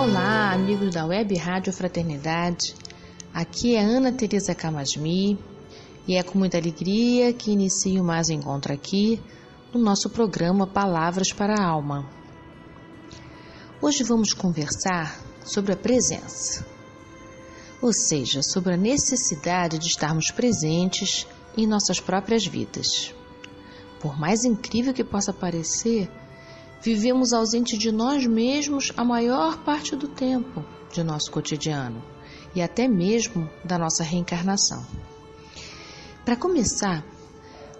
Olá, amigos da Web Rádio Fraternidade. Aqui é Ana Teresa Camasmi e é com muita alegria que inicio mais um encontro aqui no nosso programa Palavras para a Alma. Hoje vamos conversar sobre a presença, ou seja, sobre a necessidade de estarmos presentes em nossas próprias vidas. Por mais incrível que possa parecer, Vivemos ausente de nós mesmos a maior parte do tempo de nosso cotidiano e até mesmo da nossa reencarnação. Para começar,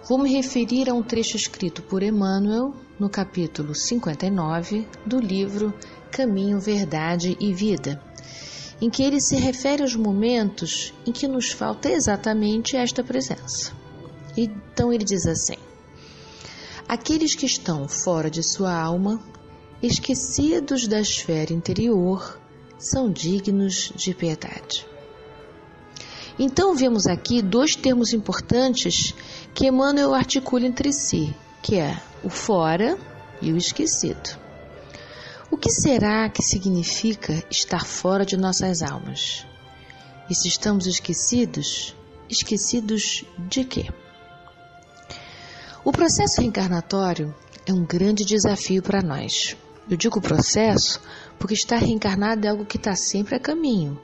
vou me referir a um trecho escrito por Emmanuel no capítulo 59 do livro Caminho, Verdade e Vida, em que ele se refere aos momentos em que nos falta exatamente esta presença. Então ele diz assim: Aqueles que estão fora de sua alma, esquecidos da esfera interior, são dignos de piedade. Então vemos aqui dois termos importantes que Emmanuel articula entre si, que é o fora e o esquecido. O que será que significa estar fora de nossas almas? E se estamos esquecidos, esquecidos de quê? O processo reencarnatório é um grande desafio para nós. Eu digo processo porque estar reencarnado é algo que está sempre a caminho.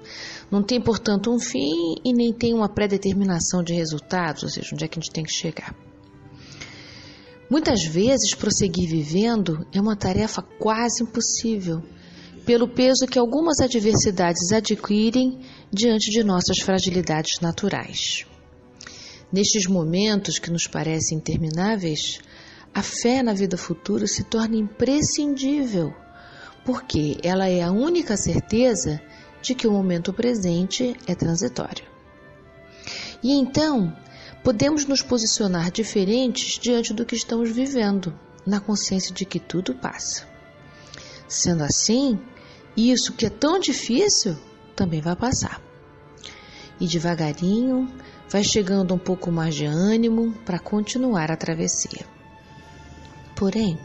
Não tem, portanto, um fim e nem tem uma pré-determinação de resultados, ou seja, onde é que a gente tem que chegar. Muitas vezes, prosseguir vivendo é uma tarefa quase impossível, pelo peso que algumas adversidades adquirem diante de nossas fragilidades naturais. Nestes momentos que nos parecem intermináveis, a fé na vida futura se torna imprescindível, porque ela é a única certeza de que o momento presente é transitório. E então, podemos nos posicionar diferentes diante do que estamos vivendo, na consciência de que tudo passa. Sendo assim, isso que é tão difícil também vai passar. E devagarinho, vai chegando um pouco mais de ânimo para continuar a travessia. Porém,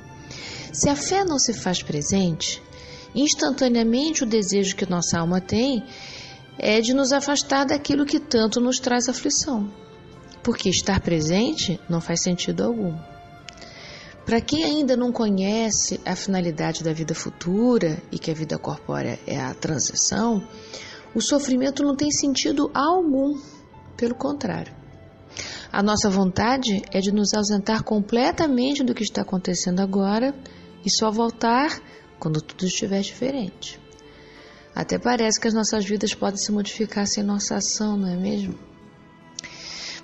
se a fé não se faz presente, instantaneamente o desejo que nossa alma tem é de nos afastar daquilo que tanto nos traz aflição, porque estar presente não faz sentido algum. Para quem ainda não conhece a finalidade da vida futura e que a vida corpórea é a transição, o sofrimento não tem sentido algum pelo contrário. A nossa vontade é de nos ausentar completamente do que está acontecendo agora e só voltar quando tudo estiver diferente. Até parece que as nossas vidas podem se modificar sem nossa ação, não é mesmo?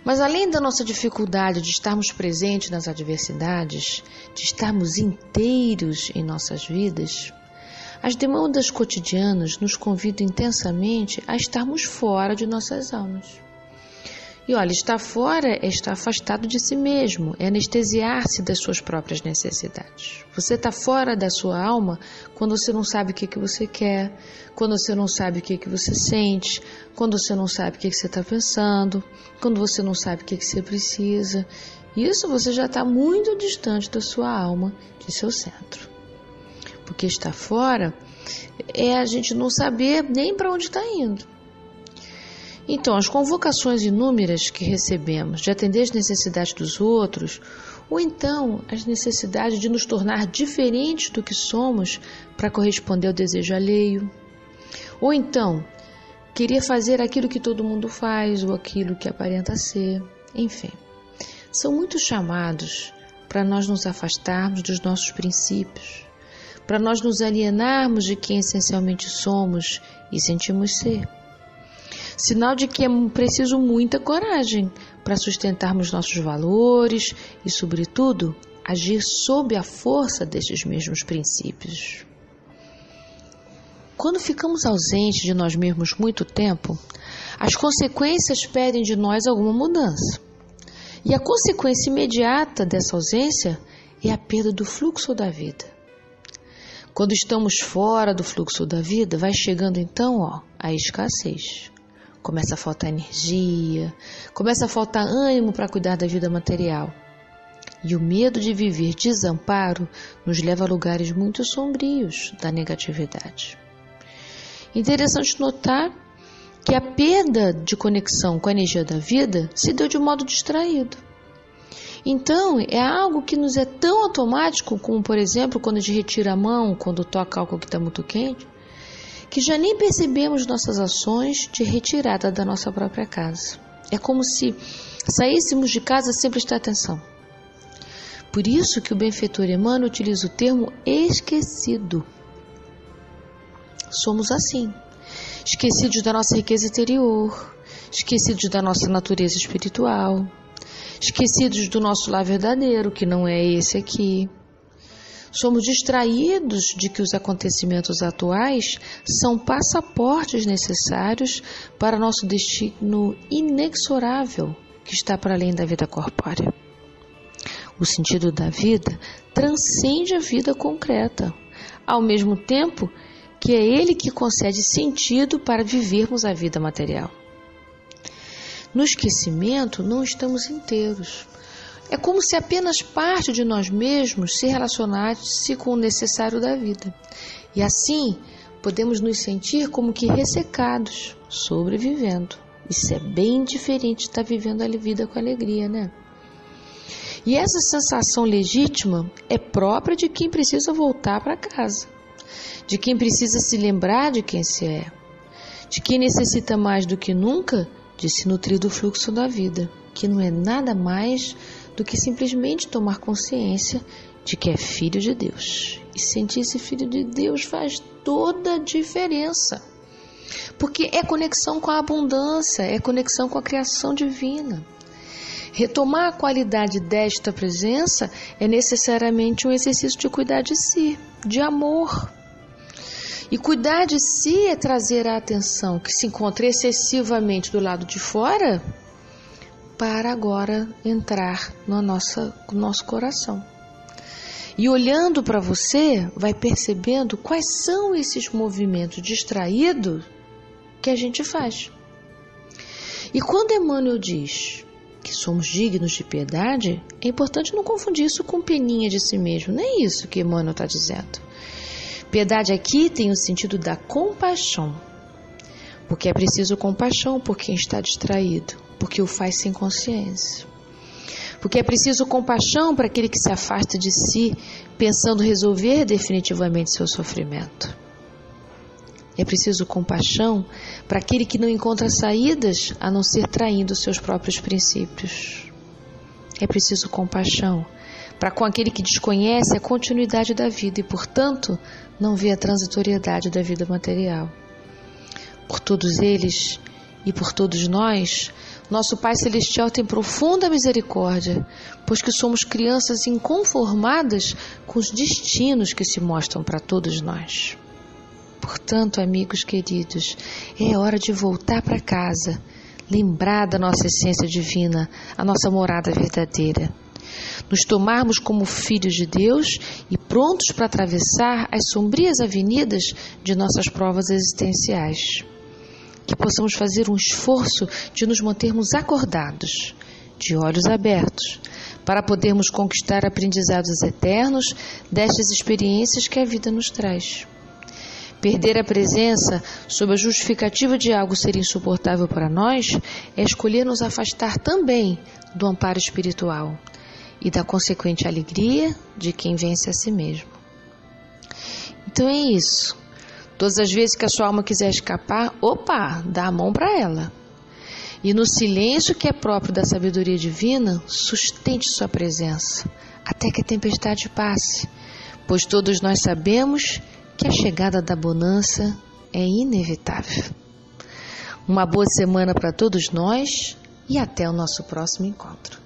Mas além da nossa dificuldade de estarmos presentes nas adversidades, de estarmos inteiros em nossas vidas, as demandas cotidianas nos convidam intensamente a estarmos fora de nossas almas. E olha, estar fora é estar afastado de si mesmo, é anestesiar-se das suas próprias necessidades. Você está fora da sua alma quando você não sabe o que, que você quer, quando você não sabe o que, que você sente, quando você não sabe o que, que você está pensando, quando você não sabe o que, que você precisa. Isso você já está muito distante da sua alma, de seu centro. Porque estar fora é a gente não saber nem para onde está indo. Então, as convocações inúmeras que recebemos de atender as necessidades dos outros, ou então as necessidades de nos tornar diferentes do que somos para corresponder ao desejo alheio, ou então querer fazer aquilo que todo mundo faz ou aquilo que aparenta ser, enfim. São muitos chamados para nós nos afastarmos dos nossos princípios, para nós nos alienarmos de quem essencialmente somos e sentimos ser. Sinal de que é preciso muita coragem para sustentarmos nossos valores e, sobretudo, agir sob a força destes mesmos princípios. Quando ficamos ausentes de nós mesmos muito tempo, as consequências pedem de nós alguma mudança. E a consequência imediata dessa ausência é a perda do fluxo da vida. Quando estamos fora do fluxo da vida, vai chegando então ó, a escassez. Começa a faltar energia, começa a faltar ânimo para cuidar da vida material. E o medo de viver desamparo nos leva a lugares muito sombrios da negatividade. Interessante notar que a perda de conexão com a energia da vida se deu de modo distraído. Então, é algo que nos é tão automático, como por exemplo, quando a gente retira a mão, quando toca algo que está muito quente, que já nem percebemos nossas ações de retirada da nossa própria casa. É como se saíssemos de casa sem prestar atenção. Por isso que o benfeitor Emmanuel utiliza o termo esquecido. Somos assim, esquecidos da nossa riqueza interior, esquecidos da nossa natureza espiritual, esquecidos do nosso lar verdadeiro, que não é esse aqui. Somos distraídos de que os acontecimentos atuais são passaportes necessários para nosso destino inexorável que está para além da vida corpórea. O sentido da vida transcende a vida concreta, ao mesmo tempo que é Ele que concede sentido para vivermos a vida material. No esquecimento, não estamos inteiros. É como se apenas parte de nós mesmos se relacionasse com o necessário da vida. E assim, podemos nos sentir como que ressecados, sobrevivendo. Isso é bem diferente de estar vivendo a vida com alegria, né? E essa sensação legítima é própria de quem precisa voltar para casa, de quem precisa se lembrar de quem se é, de quem necessita mais do que nunca de se nutrir do fluxo da vida, que não é nada mais do que simplesmente tomar consciência de que é filho de Deus. E sentir-se filho de Deus faz toda a diferença. Porque é conexão com a abundância, é conexão com a criação divina. Retomar a qualidade desta presença é necessariamente um exercício de cuidar de si, de amor. E cuidar de si é trazer a atenção que se encontra excessivamente do lado de fora para agora entrar no, nossa, no nosso coração. E olhando para você, vai percebendo quais são esses movimentos distraídos que a gente faz. E quando Emmanuel diz que somos dignos de piedade, é importante não confundir isso com peninha de si mesmo. Não é isso que Emmanuel está dizendo. Piedade aqui tem o sentido da compaixão, porque é preciso compaixão por quem está distraído, porque o faz sem consciência. Porque é preciso compaixão para aquele que se afasta de si, pensando resolver definitivamente seu sofrimento. É preciso compaixão para aquele que não encontra saídas a não ser traindo seus próprios princípios. É preciso compaixão para com aquele que desconhece a continuidade da vida e, portanto, não vê a transitoriedade da vida material. Por todos eles e por todos nós, nosso Pai Celestial tem profunda misericórdia, pois que somos crianças inconformadas com os destinos que se mostram para todos nós. Portanto, amigos queridos, é hora de voltar para casa, lembrar da nossa essência divina, a nossa morada verdadeira. Nos tomarmos como filhos de Deus e prontos para atravessar as sombrias avenidas de nossas provas existenciais. Que possamos fazer um esforço de nos mantermos acordados, de olhos abertos, para podermos conquistar aprendizados eternos destas experiências que a vida nos traz. Perder a presença sob a justificativa de algo ser insuportável para nós é escolher nos afastar também do amparo espiritual e da consequente alegria de quem vence a si mesmo. Então é isso. Todas as vezes que a sua alma quiser escapar, opa, dá a mão para ela. E no silêncio que é próprio da sabedoria divina, sustente sua presença, até que a tempestade passe, pois todos nós sabemos que a chegada da bonança é inevitável. Uma boa semana para todos nós e até o nosso próximo encontro.